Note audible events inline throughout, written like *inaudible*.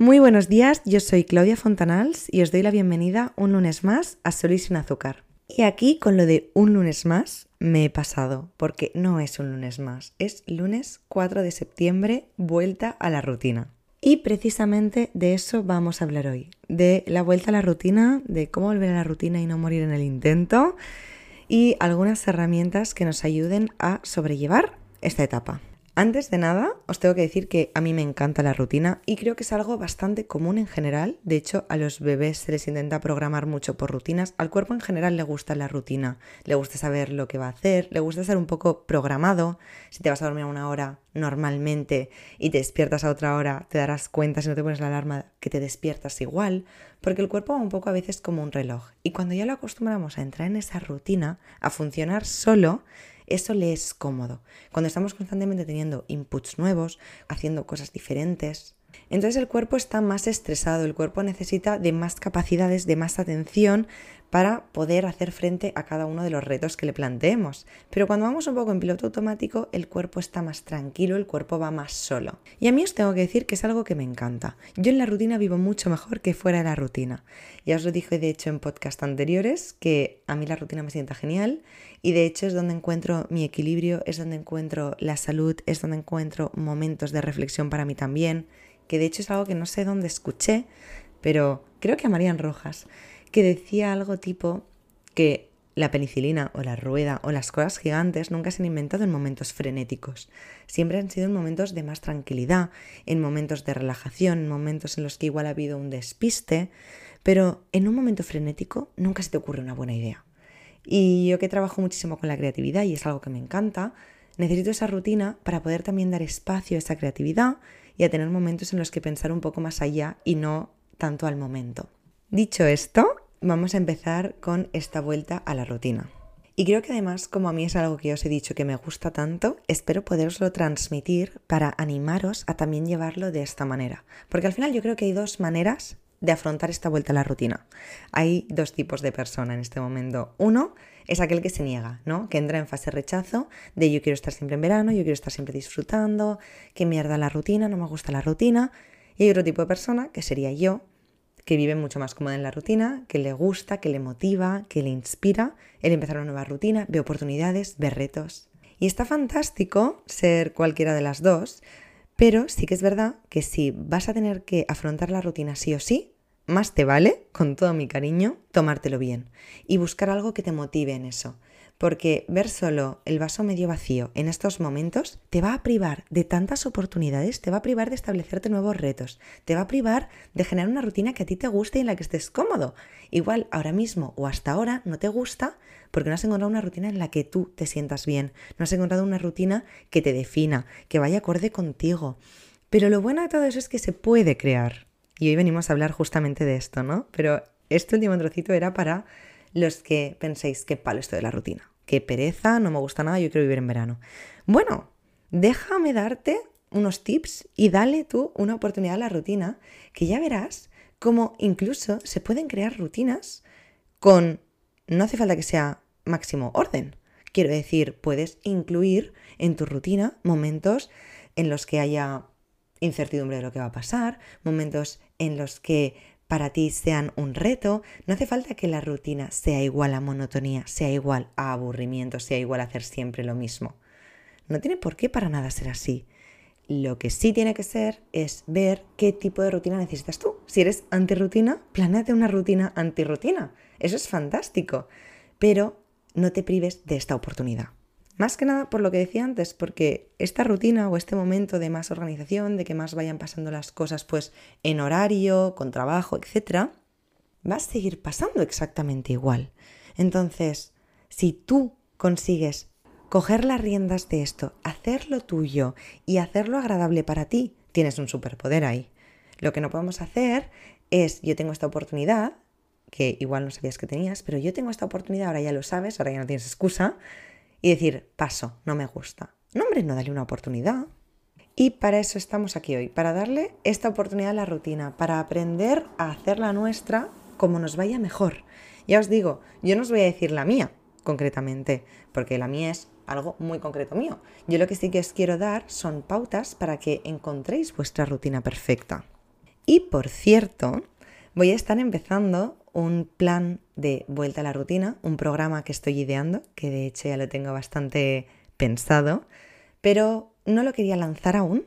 Muy buenos días, yo soy Claudia Fontanals y os doy la bienvenida un lunes más a Sol y sin azúcar. Y aquí con lo de un lunes más me he pasado, porque no es un lunes más, es lunes 4 de septiembre, vuelta a la rutina. Y precisamente de eso vamos a hablar hoy, de la vuelta a la rutina, de cómo volver a la rutina y no morir en el intento, y algunas herramientas que nos ayuden a sobrellevar esta etapa. Antes de nada, os tengo que decir que a mí me encanta la rutina y creo que es algo bastante común en general. De hecho, a los bebés se les intenta programar mucho por rutinas. Al cuerpo en general le gusta la rutina, le gusta saber lo que va a hacer, le gusta ser un poco programado. Si te vas a dormir a una hora normalmente y te despiertas a otra hora, te darás cuenta si no te pones la alarma que te despiertas igual, porque el cuerpo va un poco a veces como un reloj. Y cuando ya lo acostumbramos a entrar en esa rutina, a funcionar solo, eso le es cómodo. Cuando estamos constantemente teniendo inputs nuevos, haciendo cosas diferentes, entonces el cuerpo está más estresado, el cuerpo necesita de más capacidades, de más atención para poder hacer frente a cada uno de los retos que le planteemos. Pero cuando vamos un poco en piloto automático, el cuerpo está más tranquilo, el cuerpo va más solo. Y a mí os tengo que decir que es algo que me encanta. Yo en la rutina vivo mucho mejor que fuera de la rutina. Ya os lo dije de hecho en podcast anteriores, que a mí la rutina me sienta genial y de hecho es donde encuentro mi equilibrio, es donde encuentro la salud, es donde encuentro momentos de reflexión para mí también, que de hecho es algo que no sé dónde escuché, pero creo que a Marian Rojas que decía algo tipo que la penicilina o la rueda o las cosas gigantes nunca se han inventado en momentos frenéticos. Siempre han sido en momentos de más tranquilidad, en momentos de relajación, en momentos en los que igual ha habido un despiste, pero en un momento frenético nunca se te ocurre una buena idea. Y yo que trabajo muchísimo con la creatividad y es algo que me encanta, necesito esa rutina para poder también dar espacio a esa creatividad y a tener momentos en los que pensar un poco más allá y no tanto al momento. Dicho esto, vamos a empezar con esta vuelta a la rutina. Y creo que además, como a mí es algo que os he dicho que me gusta tanto, espero poderoslo transmitir para animaros a también llevarlo de esta manera. Porque al final yo creo que hay dos maneras de afrontar esta vuelta a la rutina. Hay dos tipos de persona en este momento. Uno es aquel que se niega, ¿no? Que entra en fase rechazo de yo quiero estar siempre en verano, yo quiero estar siempre disfrutando, que mierda la rutina, no me gusta la rutina. Y hay otro tipo de persona, que sería yo, que vive mucho más cómoda en la rutina, que le gusta, que le motiva, que le inspira el empezar una nueva rutina, ve oportunidades, ve retos. Y está fantástico ser cualquiera de las dos, pero sí que es verdad que si vas a tener que afrontar la rutina sí o sí, más te vale, con todo mi cariño, tomártelo bien y buscar algo que te motive en eso porque ver solo el vaso medio vacío en estos momentos te va a privar de tantas oportunidades, te va a privar de establecerte nuevos retos, te va a privar de generar una rutina que a ti te guste y en la que estés cómodo. Igual ahora mismo o hasta ahora no te gusta porque no has encontrado una rutina en la que tú te sientas bien, no has encontrado una rutina que te defina, que vaya acorde contigo. Pero lo bueno de todo eso es que se puede crear. Y hoy venimos a hablar justamente de esto, ¿no? Pero este último trocito era para los que penséis que palo esto de la rutina, qué pereza, no me gusta nada, yo quiero vivir en verano. Bueno, déjame darte unos tips y dale tú una oportunidad a la rutina, que ya verás cómo incluso se pueden crear rutinas con, no hace falta que sea máximo orden. Quiero decir, puedes incluir en tu rutina momentos en los que haya incertidumbre de lo que va a pasar, momentos en los que para ti sean un reto, no hace falta que la rutina sea igual a monotonía, sea igual a aburrimiento, sea igual a hacer siempre lo mismo. No tiene por qué para nada ser así. Lo que sí tiene que ser es ver qué tipo de rutina necesitas tú. Si eres antirrutina, planéate una rutina antirrutina. Eso es fantástico. Pero no te prives de esta oportunidad. Más que nada por lo que decía antes, porque esta rutina o este momento de más organización, de que más vayan pasando las cosas pues en horario, con trabajo, etc., va a seguir pasando exactamente igual. Entonces, si tú consigues coger las riendas de esto, hacerlo tuyo y hacerlo agradable para ti, tienes un superpoder ahí. Lo que no podemos hacer es, yo tengo esta oportunidad, que igual no sabías que tenías, pero yo tengo esta oportunidad, ahora ya lo sabes, ahora ya no tienes excusa, y decir, paso, no me gusta. No, hombre, no dale una oportunidad. Y para eso estamos aquí hoy, para darle esta oportunidad a la rutina, para aprender a hacerla nuestra como nos vaya mejor. Ya os digo, yo no os voy a decir la mía, concretamente, porque la mía es algo muy concreto mío. Yo lo que sí que os quiero dar son pautas para que encontréis vuestra rutina perfecta. Y por cierto, voy a estar empezando un plan de vuelta a la rutina, un programa que estoy ideando, que de hecho ya lo tengo bastante pensado, pero no lo quería lanzar aún.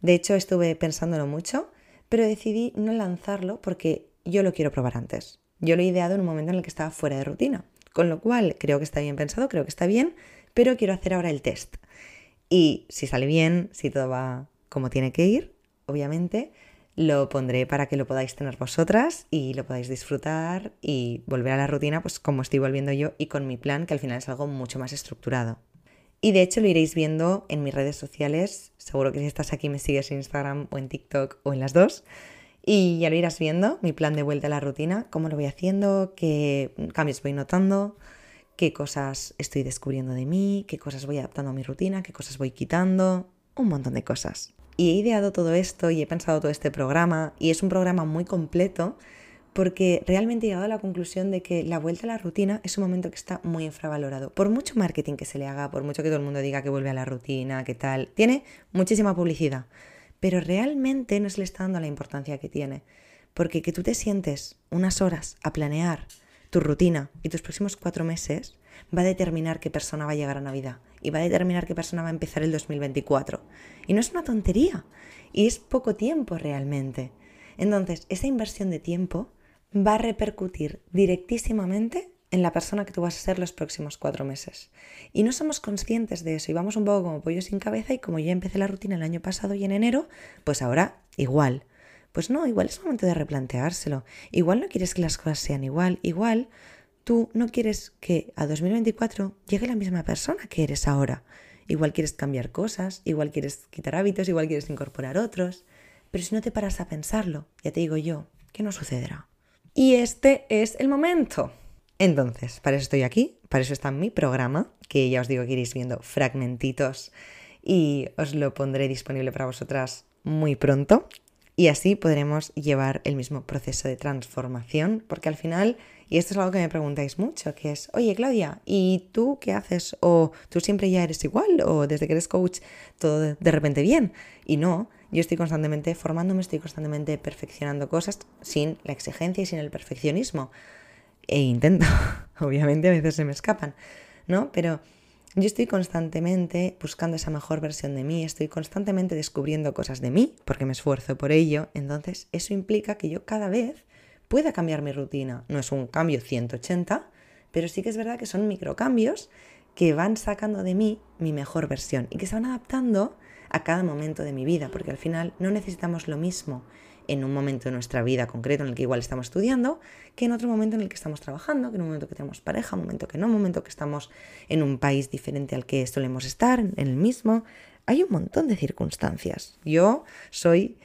De hecho, estuve pensándolo mucho, pero decidí no lanzarlo porque yo lo quiero probar antes. Yo lo he ideado en un momento en el que estaba fuera de rutina, con lo cual creo que está bien pensado, creo que está bien, pero quiero hacer ahora el test. Y si sale bien, si todo va como tiene que ir, obviamente, lo pondré para que lo podáis tener vosotras y lo podáis disfrutar y volver a la rutina pues como estoy volviendo yo y con mi plan que al final es algo mucho más estructurado. Y de hecho lo iréis viendo en mis redes sociales, seguro que si estás aquí me sigues en Instagram o en TikTok o en las dos. Y ya lo irás viendo, mi plan de vuelta a la rutina, cómo lo voy haciendo, qué cambios voy notando, qué cosas estoy descubriendo de mí, qué cosas voy adaptando a mi rutina, qué cosas voy quitando, un montón de cosas. Y he ideado todo esto y he pensado todo este programa y es un programa muy completo porque realmente he llegado a la conclusión de que la vuelta a la rutina es un momento que está muy infravalorado. Por mucho marketing que se le haga, por mucho que todo el mundo diga que vuelve a la rutina, que tal, tiene muchísima publicidad, pero realmente no se le está dando la importancia que tiene. Porque que tú te sientes unas horas a planear tu rutina y tus próximos cuatro meses va a determinar qué persona va a llegar a Navidad y va a determinar qué persona va a empezar el 2024. Y no es una tontería, y es poco tiempo realmente. Entonces, esa inversión de tiempo va a repercutir directísimamente en la persona que tú vas a ser los próximos cuatro meses. Y no somos conscientes de eso y vamos un poco como pollo sin cabeza y como ya empecé la rutina el año pasado y en enero, pues ahora igual. Pues no, igual es momento de replanteárselo. Igual no quieres que las cosas sean igual. Igual tú no quieres que a 2024 llegue la misma persona que eres ahora. Igual quieres cambiar cosas, igual quieres quitar hábitos, igual quieres incorporar otros. Pero si no te paras a pensarlo, ya te digo yo, que no sucederá. Y este es el momento. Entonces, para eso estoy aquí, para eso está mi programa, que ya os digo que iréis viendo fragmentitos y os lo pondré disponible para vosotras muy pronto. Y así podremos llevar el mismo proceso de transformación, porque al final y esto es algo que me preguntáis mucho, que es, oye Claudia, ¿y tú qué haces? ¿O tú siempre ya eres igual? ¿O desde que eres coach todo de repente bien? Y no, yo estoy constantemente formándome, estoy constantemente perfeccionando cosas sin la exigencia y sin el perfeccionismo. E intento, *laughs* obviamente a veces se me escapan, ¿no? Pero yo estoy constantemente buscando esa mejor versión de mí, estoy constantemente descubriendo cosas de mí, porque me esfuerzo por ello, entonces eso implica que yo cada vez pueda cambiar mi rutina. No es un cambio 180, pero sí que es verdad que son microcambios que van sacando de mí mi mejor versión y que se van adaptando a cada momento de mi vida, porque al final no necesitamos lo mismo en un momento de nuestra vida concreto en el que igual estamos estudiando, que en otro momento en el que estamos trabajando, que en un momento que tenemos pareja, un momento que no, un momento que estamos en un país diferente al que solemos estar, en el mismo. Hay un montón de circunstancias. Yo soy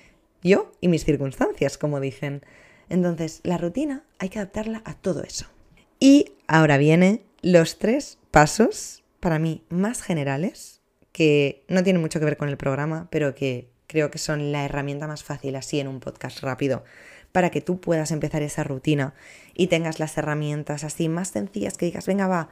yo y mis circunstancias, como dicen. Entonces, la rutina hay que adaptarla a todo eso. Y ahora vienen los tres pasos, para mí, más generales, que no tienen mucho que ver con el programa, pero que creo que son la herramienta más fácil así en un podcast rápido para que tú puedas empezar esa rutina y tengas las herramientas así más sencillas que digas, venga, va,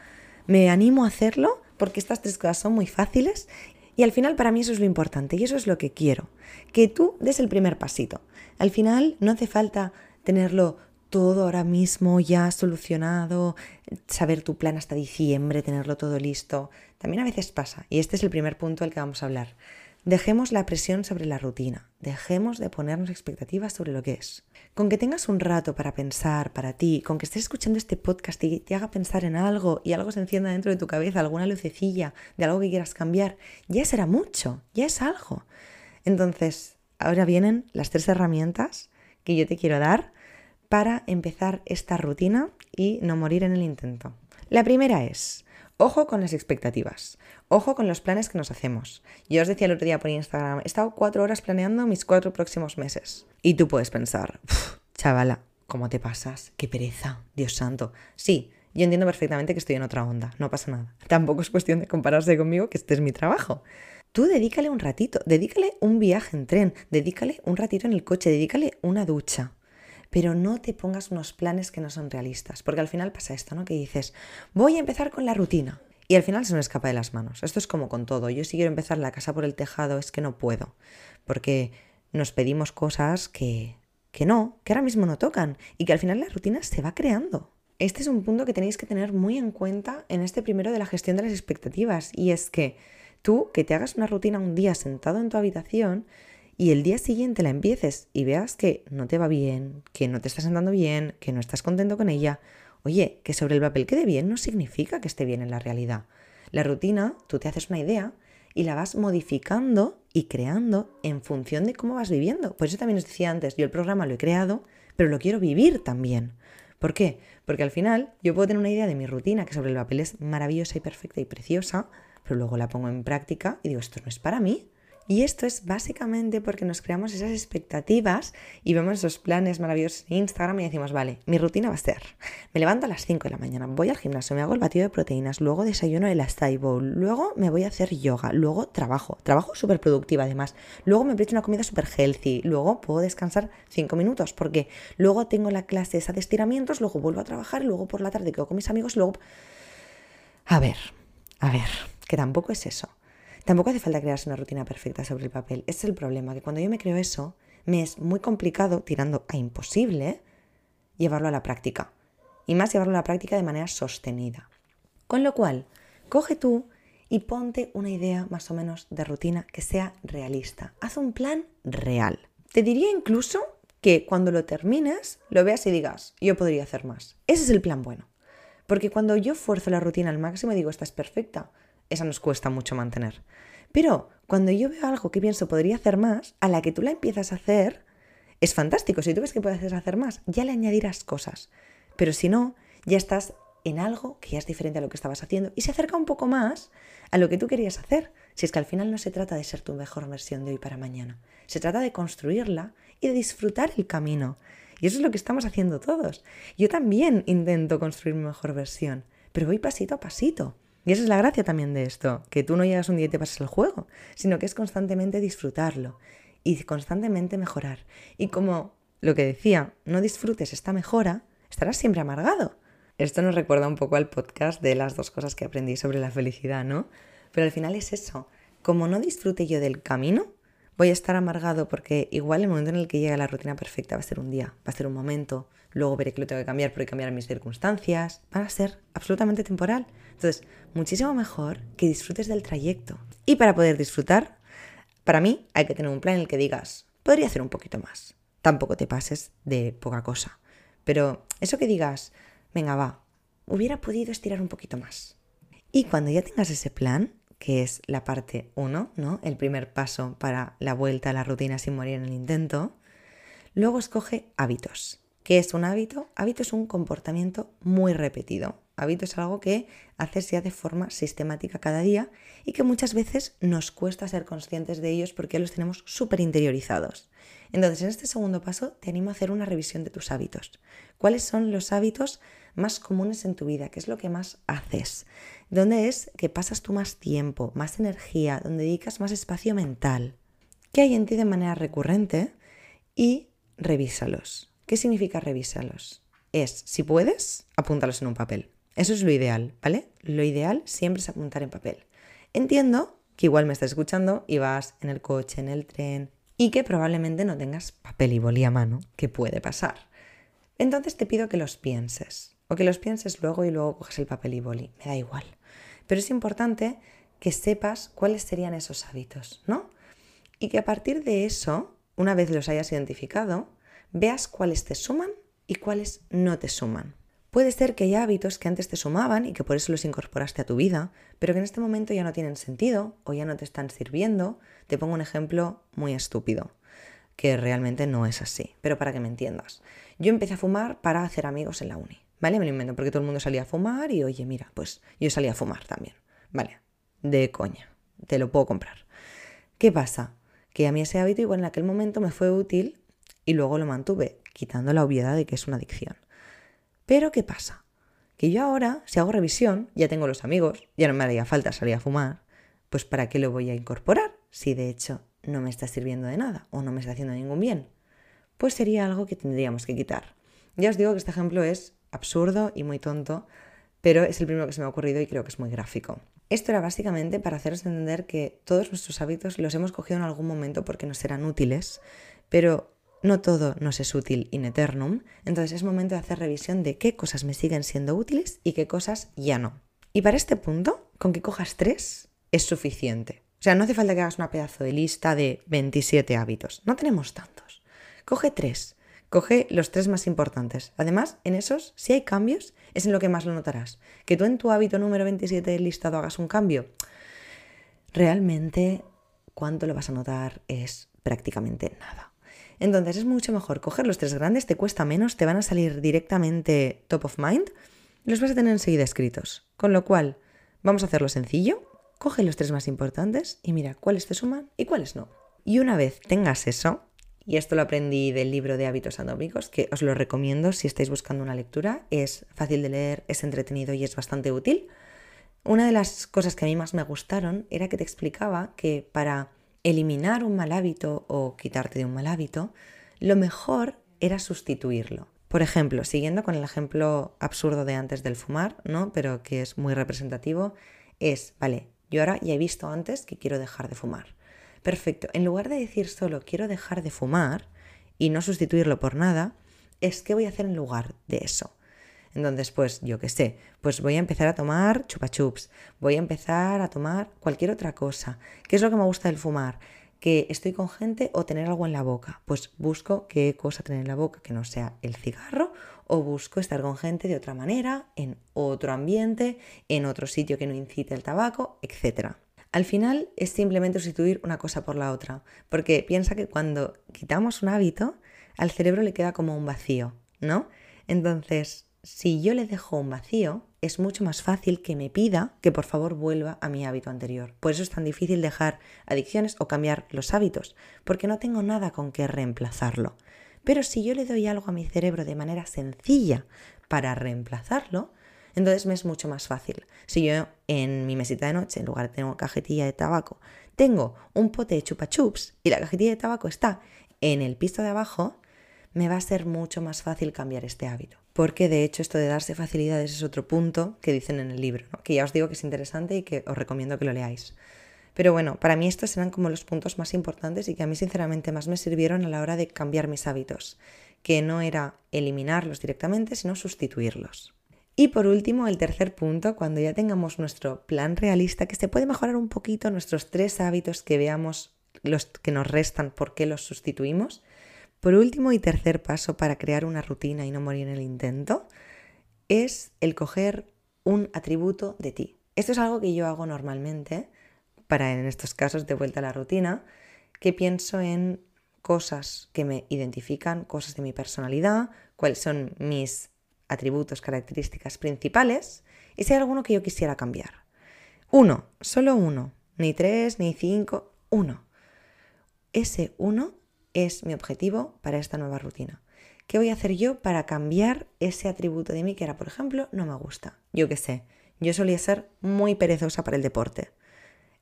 me animo a hacerlo porque estas tres cosas son muy fáciles y al final para mí eso es lo importante y eso es lo que quiero, que tú des el primer pasito. Al final no hace falta tenerlo todo ahora mismo ya solucionado, saber tu plan hasta diciembre, tenerlo todo listo. También a veces pasa, y este es el primer punto del que vamos a hablar. Dejemos la presión sobre la rutina, dejemos de ponernos expectativas sobre lo que es. Con que tengas un rato para pensar para ti, con que estés escuchando este podcast y te haga pensar en algo y algo se encienda dentro de tu cabeza, alguna lucecilla de algo que quieras cambiar, ya será mucho, ya es algo. Entonces, ahora vienen las tres herramientas que yo te quiero dar para empezar esta rutina y no morir en el intento. La primera es, ojo con las expectativas, ojo con los planes que nos hacemos. Yo os decía el otro día por Instagram, he estado cuatro horas planeando mis cuatro próximos meses. Y tú puedes pensar, chavala, ¿cómo te pasas? Qué pereza, Dios santo. Sí, yo entiendo perfectamente que estoy en otra onda, no pasa nada. Tampoco es cuestión de compararse conmigo, que este es mi trabajo. Tú dedícale un ratito, dedícale un viaje en tren, dedícale un ratito en el coche, dedícale una ducha. Pero no te pongas unos planes que no son realistas, porque al final pasa esto, ¿no? Que dices, voy a empezar con la rutina. Y al final se me escapa de las manos. Esto es como con todo. Yo si quiero empezar la casa por el tejado es que no puedo, porque nos pedimos cosas que que no, que ahora mismo no tocan y que al final la rutina se va creando. Este es un punto que tenéis que tener muy en cuenta en este primero de la gestión de las expectativas y es que tú que te hagas una rutina un día sentado en tu habitación y el día siguiente la empieces y veas que no te va bien, que no te estás sentando bien, que no estás contento con ella, oye, que sobre el papel quede bien no significa que esté bien en la realidad. La rutina, tú te haces una idea y la vas modificando y creando en función de cómo vas viviendo. Por eso también os decía antes, yo el programa lo he creado, pero lo quiero vivir también. ¿Por qué? Porque al final yo puedo tener una idea de mi rutina que sobre el papel es maravillosa y perfecta y preciosa, pero luego la pongo en práctica y digo, esto no es para mí. Y esto es básicamente porque nos creamos esas expectativas y vemos esos planes maravillosos en Instagram y decimos, vale, mi rutina va a ser, me levanto a las 5 de la mañana, voy al gimnasio, me hago el batido de proteínas, luego desayuno el acai bowl, luego me voy a hacer yoga, luego trabajo, trabajo súper productiva además, luego me preparo una comida súper healthy, luego puedo descansar 5 minutos porque luego tengo la clase esa de estiramientos, luego vuelvo a trabajar, luego por la tarde quedo con mis amigos, luego... A ver, a ver, que tampoco es eso. Tampoco hace falta crearse una rutina perfecta sobre el papel. Ese es el problema, que cuando yo me creo eso, me es muy complicado, tirando a imposible, llevarlo a la práctica. Y más llevarlo a la práctica de manera sostenida. Con lo cual, coge tú y ponte una idea más o menos de rutina que sea realista. Haz un plan real. Te diría incluso que cuando lo termines, lo veas y digas, yo podría hacer más. Ese es el plan bueno. Porque cuando yo fuerzo la rutina al máximo digo, esta es perfecta, esa nos cuesta mucho mantener. Pero cuando yo veo algo que pienso podría hacer más, a la que tú la empiezas a hacer, es fantástico. Si tú ves que puedes hacer más, ya le añadirás cosas. Pero si no, ya estás en algo que ya es diferente a lo que estabas haciendo y se acerca un poco más a lo que tú querías hacer. Si es que al final no se trata de ser tu mejor versión de hoy para mañana, se trata de construirla y de disfrutar el camino. Y eso es lo que estamos haciendo todos. Yo también intento construir mi mejor versión, pero voy pasito a pasito. Y esa es la gracia también de esto, que tú no llegas un día y te pasas el juego, sino que es constantemente disfrutarlo y constantemente mejorar. Y como lo que decía, no disfrutes esta mejora, estarás siempre amargado. Esto nos recuerda un poco al podcast de las dos cosas que aprendí sobre la felicidad, ¿no? Pero al final es eso, como no disfrute yo del camino, voy a estar amargado porque igual el momento en el que llega la rutina perfecta va a ser un día, va a ser un momento, luego veré que lo tengo que cambiar porque cambiar mis circunstancias, van a ser absolutamente temporal. Entonces, muchísimo mejor que disfrutes del trayecto. Y para poder disfrutar, para mí hay que tener un plan en el que digas, podría hacer un poquito más. Tampoco te pases de poca cosa. Pero eso que digas, venga, va, hubiera podido estirar un poquito más. Y cuando ya tengas ese plan, que es la parte 1, ¿no? El primer paso para la vuelta a la rutina sin morir en el intento. Luego escoge hábitos. ¿Qué es un hábito? Hábito es un comportamiento muy repetido. Hábito es algo que haces ya de forma sistemática cada día y que muchas veces nos cuesta ser conscientes de ellos porque los tenemos súper interiorizados. Entonces, en este segundo paso te animo a hacer una revisión de tus hábitos. ¿Cuáles son los hábitos más comunes en tu vida? ¿Qué es lo que más haces? ¿Dónde es que pasas tú más tiempo, más energía, donde dedicas más espacio mental? ¿Qué hay en ti de manera recurrente? Y revísalos. ¿Qué significa revísalos? Es, si puedes, apúntalos en un papel. Eso es lo ideal, ¿vale? Lo ideal siempre es apuntar en papel. Entiendo que igual me estás escuchando y vas en el coche, en el tren, y que probablemente no tengas papel y boli a mano, que puede pasar. Entonces te pido que los pienses, o que los pienses luego y luego coges el papel y boli, me da igual. Pero es importante que sepas cuáles serían esos hábitos, ¿no? Y que a partir de eso, una vez los hayas identificado, veas cuáles te suman y cuáles no te suman. Puede ser que haya hábitos que antes te sumaban y que por eso los incorporaste a tu vida, pero que en este momento ya no tienen sentido o ya no te están sirviendo. Te pongo un ejemplo muy estúpido, que realmente no es así, pero para que me entiendas. Yo empecé a fumar para hacer amigos en la uni, ¿vale? Me lo invento porque todo el mundo salía a fumar y oye, mira, pues yo salía a fumar también, ¿vale? De coña, te lo puedo comprar. ¿Qué pasa? Que a mí ese hábito igual en aquel momento me fue útil y luego lo mantuve, quitando la obviedad de que es una adicción. Pero ¿qué pasa? Que yo ahora, si hago revisión, ya tengo los amigos, ya no me haría falta salir a fumar, pues ¿para qué lo voy a incorporar si de hecho no me está sirviendo de nada o no me está haciendo ningún bien? Pues sería algo que tendríamos que quitar. Ya os digo que este ejemplo es absurdo y muy tonto, pero es el primero que se me ha ocurrido y creo que es muy gráfico. Esto era básicamente para haceros entender que todos nuestros hábitos los hemos cogido en algún momento porque nos eran útiles, pero no todo nos es útil in eternum, entonces es momento de hacer revisión de qué cosas me siguen siendo útiles y qué cosas ya no. Y para este punto, con que cojas tres es suficiente. O sea, no hace falta que hagas una pedazo de lista de 27 hábitos. No tenemos tantos. Coge tres. Coge los tres más importantes. Además, en esos, si hay cambios, es en lo que más lo notarás. Que tú en tu hábito número 27 del listado hagas un cambio, realmente cuánto lo vas a notar es prácticamente nada. Entonces es mucho mejor coger los tres grandes, te cuesta menos, te van a salir directamente top of mind, los vas a tener enseguida escritos. Con lo cual, vamos a hacerlo sencillo, coge los tres más importantes y mira cuáles te suman y cuáles no. Y una vez tengas eso, y esto lo aprendí del libro de hábitos atómicos, que os lo recomiendo si estáis buscando una lectura, es fácil de leer, es entretenido y es bastante útil. Una de las cosas que a mí más me gustaron era que te explicaba que para eliminar un mal hábito o quitarte de un mal hábito, lo mejor era sustituirlo. Por ejemplo, siguiendo con el ejemplo absurdo de antes del fumar, ¿no? Pero que es muy representativo, es, vale, yo ahora ya he visto antes que quiero dejar de fumar. Perfecto, en lugar de decir solo quiero dejar de fumar y no sustituirlo por nada, es qué voy a hacer en lugar de eso. Entonces, pues yo qué sé, pues voy a empezar a tomar chupa chups, voy a empezar a tomar cualquier otra cosa. ¿Qué es lo que me gusta del fumar? Que estoy con gente o tener algo en la boca. Pues busco qué cosa tener en la boca que no sea el cigarro o busco estar con gente de otra manera, en otro ambiente, en otro sitio que no incite el tabaco, etc. Al final es simplemente sustituir una cosa por la otra, porque piensa que cuando quitamos un hábito, al cerebro le queda como un vacío, ¿no? Entonces, si yo le dejo un vacío, es mucho más fácil que me pida que por favor vuelva a mi hábito anterior. Por eso es tan difícil dejar adicciones o cambiar los hábitos, porque no tengo nada con que reemplazarlo. Pero si yo le doy algo a mi cerebro de manera sencilla para reemplazarlo, entonces me es mucho más fácil. Si yo en mi mesita de noche, en lugar de tener una cajetilla de tabaco, tengo un pote de chupa chups y la cajetilla de tabaco está en el piso de abajo, me va a ser mucho más fácil cambiar este hábito. Porque de hecho esto de darse facilidades es otro punto que dicen en el libro, que ya os digo que es interesante y que os recomiendo que lo leáis. Pero bueno, para mí estos eran como los puntos más importantes y que a mí sinceramente más me sirvieron a la hora de cambiar mis hábitos, que no era eliminarlos directamente, sino sustituirlos. Y por último, el tercer punto, cuando ya tengamos nuestro plan realista, que se puede mejorar un poquito nuestros tres hábitos que veamos los que nos restan, por qué los sustituimos, por último y tercer paso para crear una rutina y no morir en el intento es el coger un atributo de ti. Esto es algo que yo hago normalmente para en estos casos de vuelta a la rutina, que pienso en cosas que me identifican, cosas de mi personalidad, cuáles son mis atributos, características principales y si hay alguno que yo quisiera cambiar. Uno, solo uno, ni tres, ni cinco, uno. Ese uno es mi objetivo para esta nueva rutina. ¿Qué voy a hacer yo para cambiar ese atributo de mí que era, por ejemplo, no me gusta? Yo qué sé, yo solía ser muy perezosa para el deporte.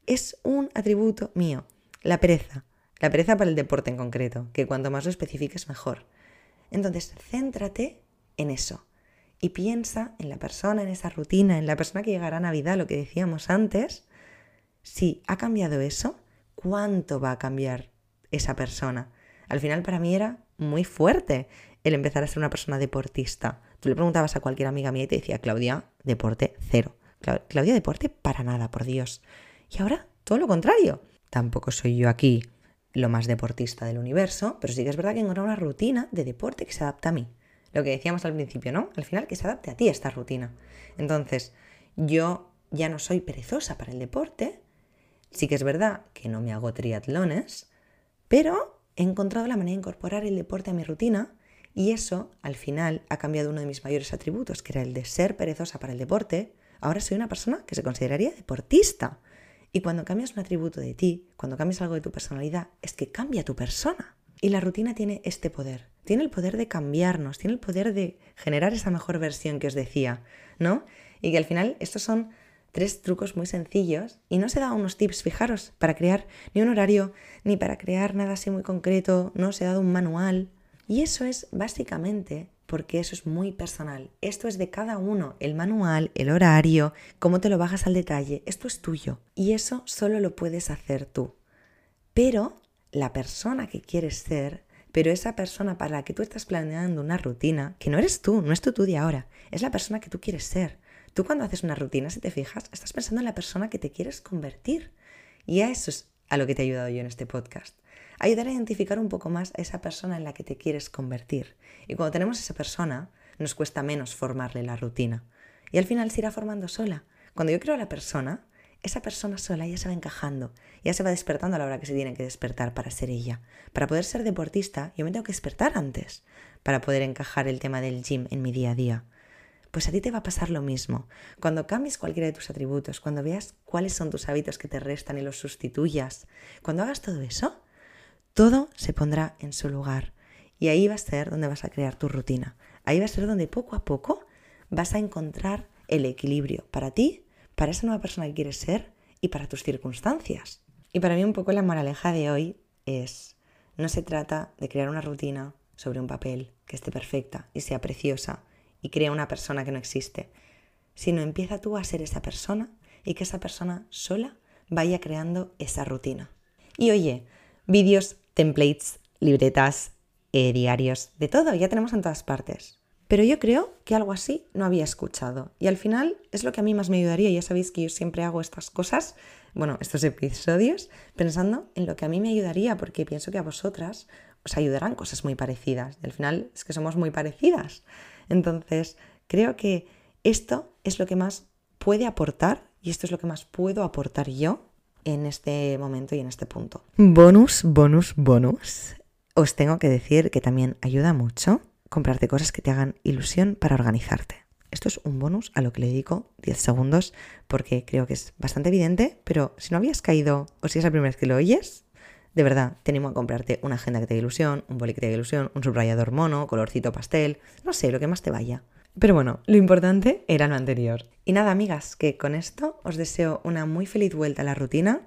Es un atributo mío, la pereza. La pereza para el deporte en concreto, que cuanto más lo especifiques mejor. Entonces, céntrate en eso y piensa en la persona, en esa rutina, en la persona que llegará a Navidad, lo que decíamos antes. Si ha cambiado eso, ¿cuánto va a cambiar esa persona? Al final para mí era muy fuerte el empezar a ser una persona deportista. Tú le preguntabas a cualquier amiga mía y te decía, Claudia, deporte cero. Claudia, deporte para nada, por Dios. Y ahora, todo lo contrario. Tampoco soy yo aquí lo más deportista del universo, pero sí que es verdad que encontrado una rutina de deporte que se adapta a mí. Lo que decíamos al principio, ¿no? Al final, que se adapte a ti esta rutina. Entonces, yo ya no soy perezosa para el deporte. Sí que es verdad que no me hago triatlones, pero he encontrado la manera de incorporar el deporte a mi rutina y eso, al final, ha cambiado uno de mis mayores atributos, que era el de ser perezosa para el deporte. Ahora soy una persona que se consideraría deportista. Y cuando cambias un atributo de ti, cuando cambias algo de tu personalidad, es que cambia tu persona. Y la rutina tiene este poder. Tiene el poder de cambiarnos, tiene el poder de generar esa mejor versión que os decía, ¿no? Y que al final estos son tres trucos muy sencillos y no se da unos tips, fijaros, para crear ni un horario, ni para crear nada así muy concreto, no se ha dado un manual. Y eso es básicamente porque eso es muy personal. Esto es de cada uno, el manual, el horario, cómo te lo bajas al detalle, esto es tuyo. Y eso solo lo puedes hacer tú. Pero la persona que quieres ser pero esa persona para la que tú estás planeando una rutina, que no eres tú, no es tu tú de ahora, es la persona que tú quieres ser. Tú cuando haces una rutina, si te fijas, estás pensando en la persona que te quieres convertir. Y a eso es a lo que te he ayudado yo en este podcast. Ayudar a identificar un poco más a esa persona en la que te quieres convertir. Y cuando tenemos esa persona, nos cuesta menos formarle la rutina. Y al final se irá formando sola. Cuando yo creo a la persona, esa persona sola ya se va encajando, ya se va despertando a la hora que se tiene que despertar para ser ella. Para poder ser deportista, yo me tengo que despertar antes, para poder encajar el tema del gym en mi día a día. Pues a ti te va a pasar lo mismo. Cuando cambies cualquiera de tus atributos, cuando veas cuáles son tus hábitos que te restan y los sustituyas, cuando hagas todo eso, todo se pondrá en su lugar. Y ahí va a ser donde vas a crear tu rutina. Ahí va a ser donde poco a poco vas a encontrar el equilibrio para ti para esa nueva persona que quieres ser y para tus circunstancias. Y para mí un poco la moraleja de hoy es, no se trata de crear una rutina sobre un papel que esté perfecta y sea preciosa y crea una persona que no existe, sino empieza tú a ser esa persona y que esa persona sola vaya creando esa rutina. Y oye, vídeos, templates, libretas, eh, diarios, de todo, ya tenemos en todas partes. Pero yo creo que algo así no había escuchado. Y al final es lo que a mí más me ayudaría. Ya sabéis que yo siempre hago estas cosas, bueno, estos episodios, pensando en lo que a mí me ayudaría, porque pienso que a vosotras os ayudarán cosas muy parecidas. Al final es que somos muy parecidas. Entonces, creo que esto es lo que más puede aportar y esto es lo que más puedo aportar yo en este momento y en este punto. Bonus, bonus, bonus. Os tengo que decir que también ayuda mucho comprarte cosas que te hagan ilusión para organizarte. Esto es un bonus a lo que le dedico 10 segundos porque creo que es bastante evidente, pero si no habías caído o si es la primera vez que lo oyes, de verdad, tenemos a comprarte una agenda que te dé ilusión, un boli que te dé ilusión, un subrayador mono, colorcito pastel, no sé, lo que más te vaya. Pero bueno, lo importante era lo anterior. Y nada, amigas, que con esto os deseo una muy feliz vuelta a la rutina,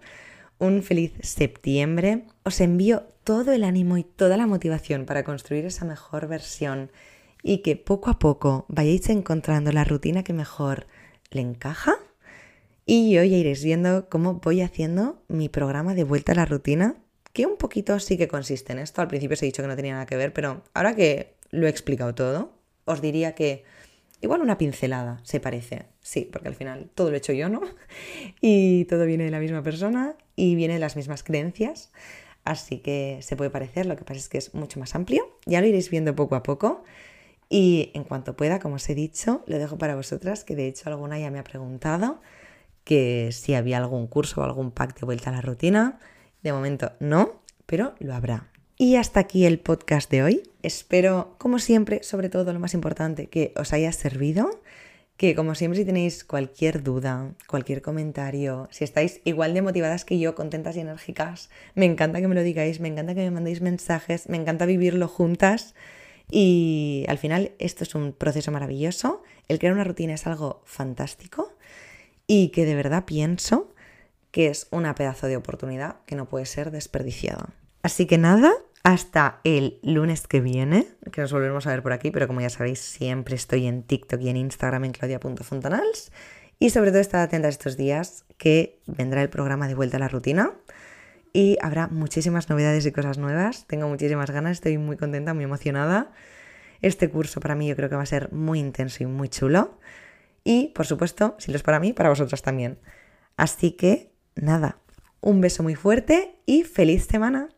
un feliz septiembre. Os envío todo el ánimo y toda la motivación para construir esa mejor versión y que poco a poco vayáis encontrando la rutina que mejor le encaja. Y hoy ya iréis viendo cómo voy haciendo mi programa de vuelta a la rutina, que un poquito sí que consiste en esto. Al principio os he dicho que no tenía nada que ver, pero ahora que lo he explicado todo, os diría que igual una pincelada se parece. Sí, porque al final todo lo he hecho yo, ¿no? *laughs* Y todo viene de la misma persona y viene de las mismas creencias. Así que se puede parecer, lo que pasa es que es mucho más amplio. Ya lo iréis viendo poco a poco. Y en cuanto pueda, como os he dicho, lo dejo para vosotras, que de hecho alguna ya me ha preguntado que si había algún curso o algún pack de vuelta a la rutina. De momento no, pero lo habrá. Y hasta aquí el podcast de hoy. Espero, como siempre, sobre todo lo más importante, que os haya servido que como siempre si tenéis cualquier duda, cualquier comentario, si estáis igual de motivadas que yo, contentas y enérgicas, me encanta que me lo digáis, me encanta que me mandéis mensajes, me encanta vivirlo juntas y al final esto es un proceso maravilloso, el crear una rutina es algo fantástico y que de verdad pienso que es una pedazo de oportunidad que no puede ser desperdiciada. Así que nada, hasta el lunes que viene, que nos volveremos a ver por aquí, pero como ya sabéis, siempre estoy en TikTok y en Instagram en claudia.fontanals. Y sobre todo estad atenta estos días que vendrá el programa de vuelta a la rutina y habrá muchísimas novedades y cosas nuevas. Tengo muchísimas ganas, estoy muy contenta, muy emocionada. Este curso para mí yo creo que va a ser muy intenso y muy chulo. Y por supuesto, si lo es para mí, para vosotras también. Así que nada, un beso muy fuerte y feliz semana.